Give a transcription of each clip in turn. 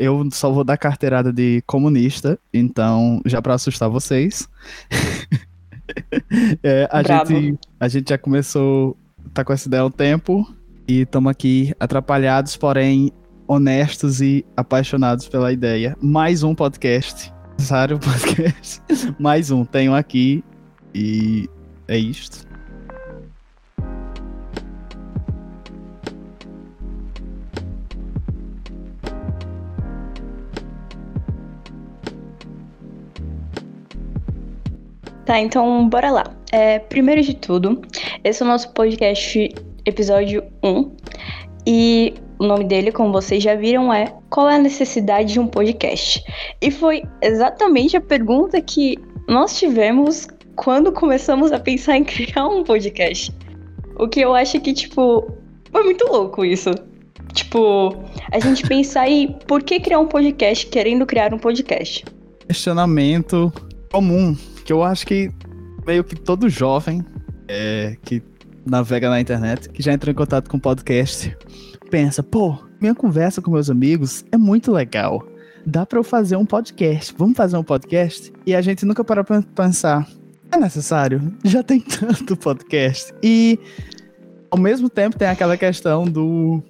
eu só vou dar carteirada de comunista, então já para assustar vocês. é, a, gente, a gente já começou, tá com essa ideia há um tempo e estamos aqui atrapalhados, porém honestos e apaixonados pela ideia. Mais um podcast. Necessário podcast. Mais um, tenho aqui e é isto. Tá, então bora lá. É, primeiro de tudo, esse é o nosso podcast episódio 1. E o nome dele, como vocês já viram, é Qual é a necessidade de um podcast? E foi exatamente a pergunta que nós tivemos quando começamos a pensar em criar um podcast. O que eu acho que, tipo, foi muito louco isso. Tipo, a gente pensar em por que criar um podcast querendo criar um podcast. Questionamento comum que eu acho que meio que todo jovem é, que navega na internet, que já entrou em contato com podcast, pensa, pô, minha conversa com meus amigos é muito legal. Dá para eu fazer um podcast. Vamos fazer um podcast? E a gente nunca para pra pensar, é necessário? Já tem tanto podcast. E ao mesmo tempo tem aquela questão do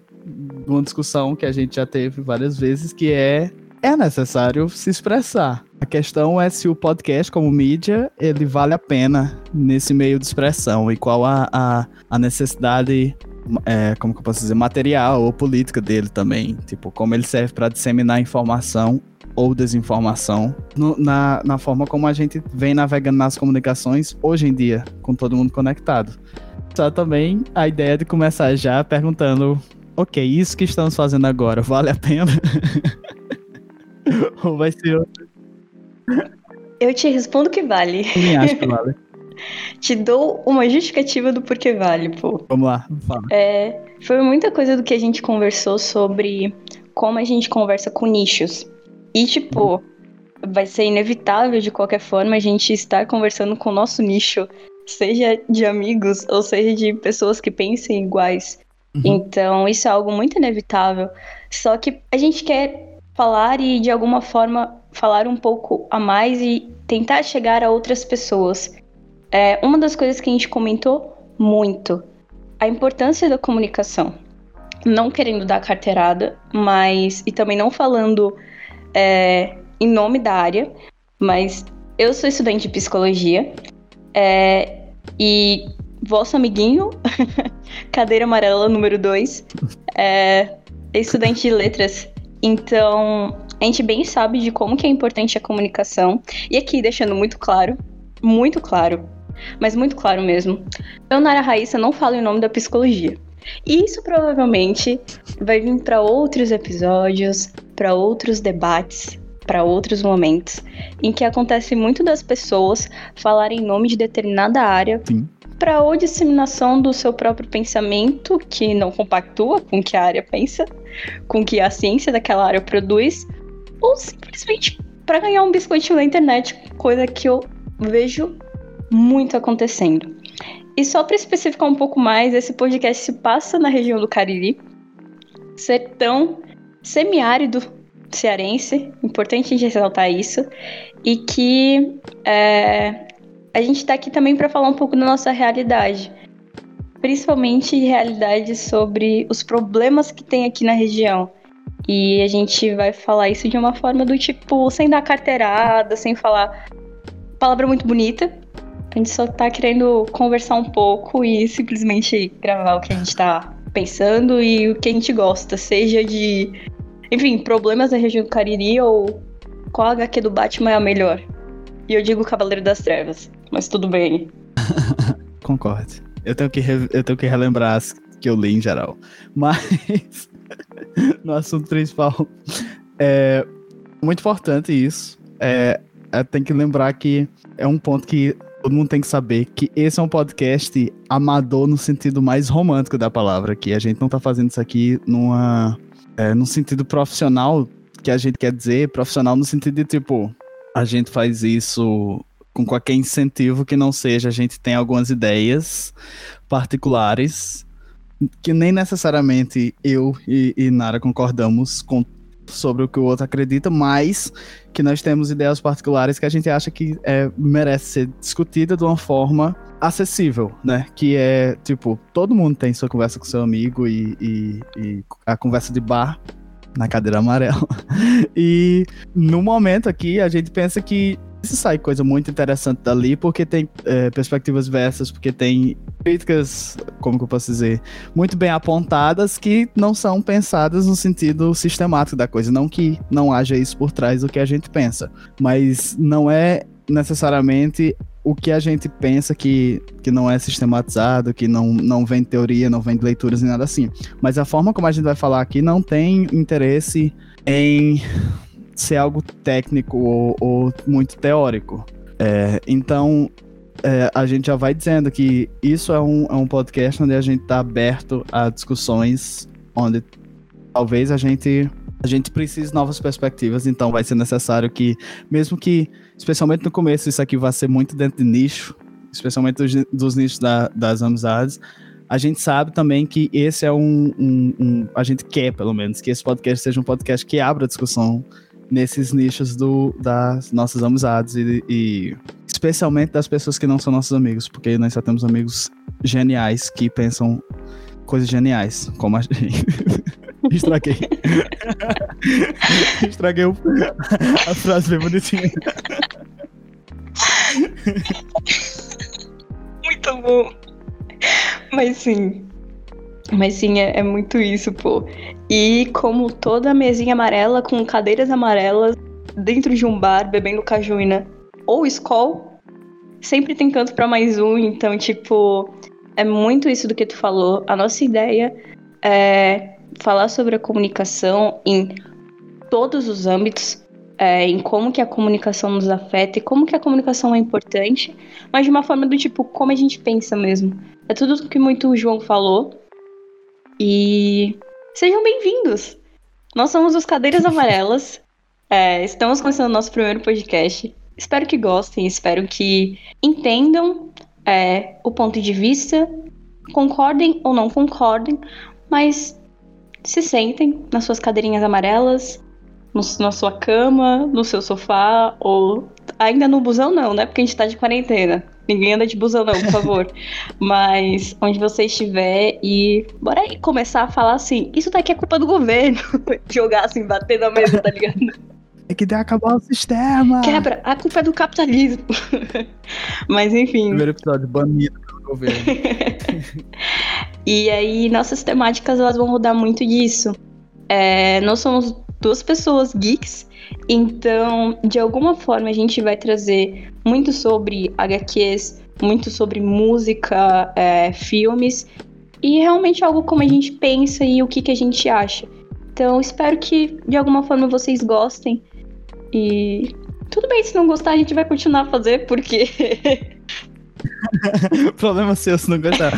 uma discussão que a gente já teve várias vezes, que é é necessário se expressar. A questão é se o podcast, como mídia, ele vale a pena nesse meio de expressão e qual a, a, a necessidade, é, como que eu posso dizer, material ou política dele também. Tipo, como ele serve para disseminar informação ou desinformação no, na, na forma como a gente vem navegando nas comunicações hoje em dia, com todo mundo conectado. Só também a ideia de começar já perguntando: ok, isso que estamos fazendo agora vale a pena? Ou vai ser outro? Eu te respondo que vale. Também acho que vale. te dou uma justificativa do porquê vale, pô. Vamos lá, fala. É, foi muita coisa do que a gente conversou sobre como a gente conversa com nichos. E, tipo, uhum. vai ser inevitável de qualquer forma a gente estar conversando com o nosso nicho, seja de amigos ou seja de pessoas que pensem iguais. Uhum. Então, isso é algo muito inevitável. Só que a gente quer falar e de alguma forma falar um pouco a mais e tentar chegar a outras pessoas. É, uma das coisas que a gente comentou muito, a importância da comunicação. Não querendo dar carteirada, mas. e também não falando é, em nome da área, mas eu sou estudante de psicologia é, e vosso amiguinho, cadeira amarela número 2, é, estudante de letras então, a gente bem sabe de como que é importante a comunicação. E aqui, deixando muito claro, muito claro, mas muito claro mesmo, eu, Nara Raíssa, não falo em nome da psicologia. E isso provavelmente vai vir para outros episódios, para outros debates, para outros momentos, em que acontece muito das pessoas falarem em nome de determinada área para ou disseminação do seu próprio pensamento, que não compactua com o que a área pensa, com o que a ciência daquela área produz, ou simplesmente para ganhar um biscoitinho na internet, coisa que eu vejo muito acontecendo. E só para especificar um pouco mais, esse podcast se passa na região do Cariri, sertão semiárido cearense, importante a gente ressaltar isso, e que é, a gente está aqui também para falar um pouco da nossa realidade principalmente realidades sobre os problemas que tem aqui na região. E a gente vai falar isso de uma forma do tipo, sem dar carteirada, sem falar palavra muito bonita. A gente só tá querendo conversar um pouco e simplesmente gravar o que a gente tá pensando e o que a gente gosta, seja de, enfim, problemas da região do Cariri ou qual HQ do Batman é a melhor. E eu digo Cavaleiro das Trevas, mas tudo bem. Concordo. Eu tenho que, eu tenho que relembrar as que eu li em geral. Mas, no assunto principal, é muito importante isso. É, é, tem que lembrar que é um ponto que todo mundo tem que saber que esse é um podcast amador no sentido mais romântico da palavra, que a gente não tá fazendo isso aqui numa, é, no sentido profissional, que a gente quer dizer, profissional no sentido de tipo, a gente faz isso com qualquer incentivo que não seja a gente tem algumas ideias particulares que nem necessariamente eu e, e Nara concordamos com sobre o que o outro acredita, mas que nós temos ideias particulares que a gente acha que é, merece ser discutida de uma forma acessível, né? Que é, tipo, todo mundo tem sua conversa com seu amigo e, e, e a conversa de bar na cadeira amarela. e no momento aqui, a gente pensa que isso sai coisa muito interessante dali, porque tem é, perspectivas versas, porque tem críticas, como que eu posso dizer, muito bem apontadas que não são pensadas no sentido sistemático da coisa. Não que não haja isso por trás do que a gente pensa, mas não é necessariamente o que a gente pensa que, que não é sistematizado, que não, não vem teoria, não vem de leituras nem nada assim. Mas a forma como a gente vai falar aqui não tem interesse em ser algo técnico ou, ou muito teórico. É, então, é, a gente já vai dizendo que isso é um, é um podcast onde a gente está aberto a discussões onde talvez a gente a gente precise de novas perspectivas, então vai ser necessário que, mesmo que, especialmente no começo, isso aqui vai ser muito dentro de nicho, especialmente dos, dos nichos da, das amizades, a gente sabe também que esse é um, um, um, A gente quer, pelo menos, que esse podcast seja um podcast que abra discussão nesses nichos do, das nossas amizades e, e especialmente das pessoas que não são nossos amigos, porque nós só temos amigos geniais que pensam coisas geniais, como a gente. Estraguei. Estraguei o... a frase bem bonitinha. Muito bom. Mas sim. Mas sim, é, é, muito isso, pô. E como toda mesinha amarela com cadeiras amarelas dentro de um bar bebendo cajuína ou Skol, sempre tem canto para mais um. Então, tipo, é muito isso do que tu falou. A nossa ideia é falar sobre a comunicação em todos os âmbitos, é, em como que a comunicação nos afeta e como que a comunicação é importante, mas de uma forma do tipo, como a gente pensa mesmo. É tudo o que muito o João falou. E sejam bem-vindos! Nós somos os Cadeiras Amarelas. É, estamos começando o nosso primeiro podcast. Espero que gostem, espero que entendam é, o ponto de vista, concordem ou não concordem, mas se sentem nas suas cadeirinhas amarelas, no, na sua cama, no seu sofá, ou ainda no busão não, né? Porque a gente tá de quarentena. Ninguém anda de busão não, por favor. Mas onde você estiver e bora aí começar a falar assim, isso daqui é culpa do governo. Jogar assim, bater na mesa, tá ligado? É que tem que acabar o sistema. Quebra, a culpa é do capitalismo. Mas enfim. Primeiro episódio, banido pelo governo. E aí, nossas temáticas elas vão rodar muito disso. É, nós somos duas pessoas geeks, então, de alguma forma, a gente vai trazer muito sobre HQs, muito sobre música, é, filmes, e realmente algo como a gente pensa e o que, que a gente acha. Então, espero que de alguma forma vocês gostem. E tudo bem, se não gostar, a gente vai continuar a fazer, porque. Problema seu se não gostar.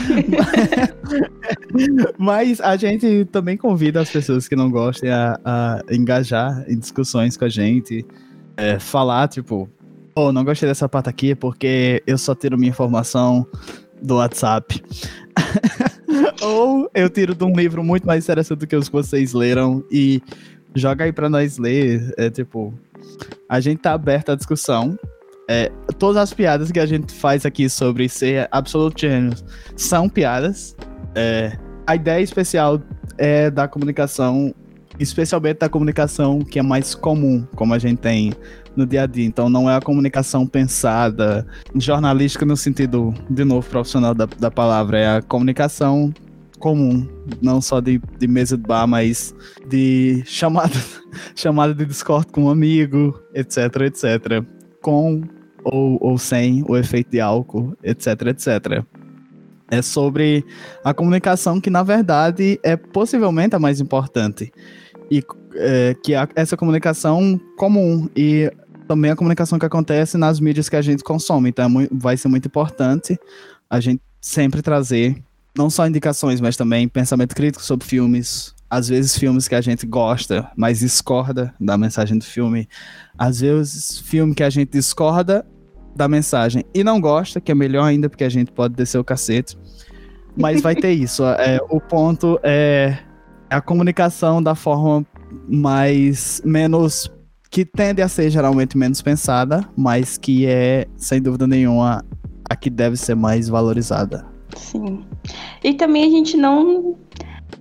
Mas a gente também convida as pessoas que não gostem a, a engajar em discussões com a gente. É, falar, tipo, oh, não gostei dessa parte aqui porque eu só tiro minha informação do WhatsApp. Ou eu tiro de um livro muito mais interessante do que os que vocês leram e joga aí pra nós ler. É tipo, a gente tá aberto à discussão. É, todas as piadas que a gente faz aqui sobre ser absolute gênios são piadas. É, a ideia especial é da comunicação, especialmente da comunicação que é mais comum, como a gente tem no dia a dia. Então não é a comunicação pensada, jornalística no sentido, de novo, profissional da, da palavra, é a comunicação comum, não só de, de mesa de bar, mas de chamada, chamada de Discord com um amigo, etc, etc. Com ou, ou sem o efeito de álcool, etc, etc. É sobre a comunicação que, na verdade, é possivelmente a mais importante. E é, que é essa comunicação comum e também a comunicação que acontece nas mídias que a gente consome. Então, é vai ser muito importante a gente sempre trazer não só indicações, mas também pensamento crítico sobre filmes. Às vezes filmes que a gente gosta, mas discorda da mensagem do filme. Às vezes filme que a gente discorda da mensagem e não gosta, que é melhor ainda porque a gente pode descer o cacete. Mas vai ter isso. É, o ponto é a comunicação da forma mais menos que tende a ser geralmente menos pensada, mas que é sem dúvida nenhuma a que deve ser mais valorizada. Sim. E também a gente não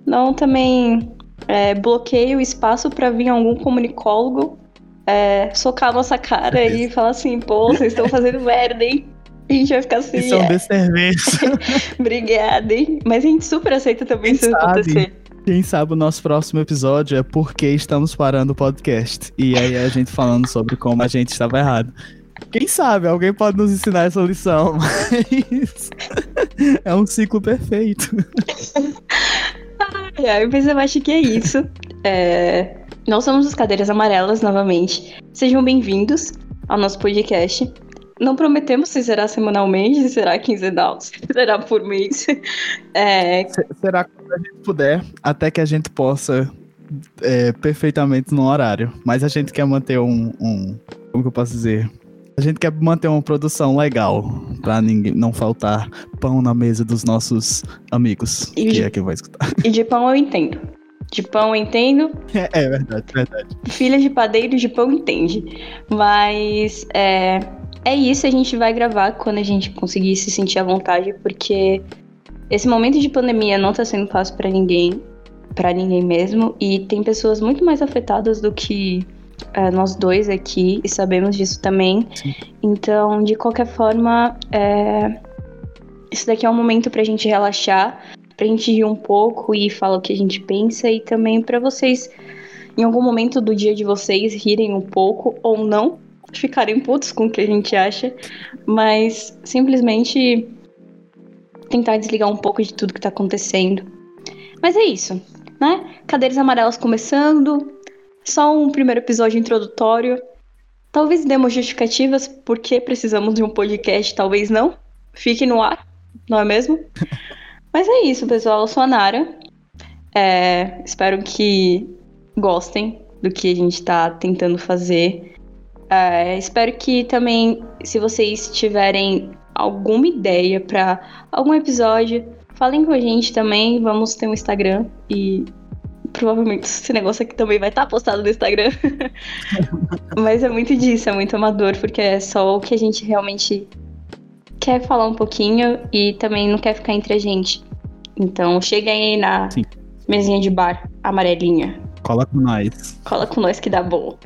não também é, bloqueia o espaço para vir algum comunicólogo é, socar a nossa cara e falar assim, pô, vocês estão fazendo merda, hein? A gente vai ficar assim. Isso é um desserviço. Obrigada, hein? Mas a gente super aceita também Quem isso sabe? acontecer. Quem sabe o nosso próximo episódio é porque estamos parando o podcast. E aí a gente falando sobre como a gente estava errado. Quem sabe alguém pode nos ensinar essa lição, mas é um ciclo perfeito. Ai, mas eu acho que é isso. É... Nós somos as Cadeiras Amarelas novamente. Sejam bem-vindos ao nosso podcast. Não prometemos se será semanalmente, se será quinzenal, se será por mês. É... Será quando a gente puder, até que a gente possa é, perfeitamente no horário. Mas a gente quer manter um, um. Como que eu posso dizer? A gente quer manter uma produção legal, pra ninguém não faltar pão na mesa dos nossos amigos, e que de, é que vai escutar. E de pão eu entendo. De pão eu entendo. É, é verdade, verdade. Filha de padeiro de pão entende. Mas é, é isso, a gente vai gravar quando a gente conseguir se sentir à vontade, porque esse momento de pandemia não tá sendo fácil para ninguém, para ninguém mesmo, e tem pessoas muito mais afetadas do que é, nós dois aqui, e sabemos disso também. Sim. Então, de qualquer forma, é, isso daqui é um momento pra gente relaxar, pra gente rir um pouco e falar o que a gente pensa, e também para vocês, em algum momento do dia de vocês, rirem um pouco ou não, ficarem putos com o que a gente acha, mas simplesmente tentar desligar um pouco de tudo que tá acontecendo. Mas é isso, né? Cadeiras amarelas começando, só um primeiro episódio introdutório. Talvez demos justificativas porque precisamos de um podcast, talvez não. Fique no ar, não é mesmo? Mas é isso, pessoal. Eu sou a Nara. É, espero que gostem do que a gente está tentando fazer. É, espero que também, se vocês tiverem alguma ideia para algum episódio, falem com a gente também. Vamos ter um Instagram e provavelmente esse negócio aqui também vai estar tá postado no Instagram. Mas é muito disso, é muito amador, porque é só o que a gente realmente quer falar um pouquinho e também não quer ficar entre a gente. Então chega aí na Sim. mesinha de bar amarelinha. Cola com nós. Cola com nós que dá bom.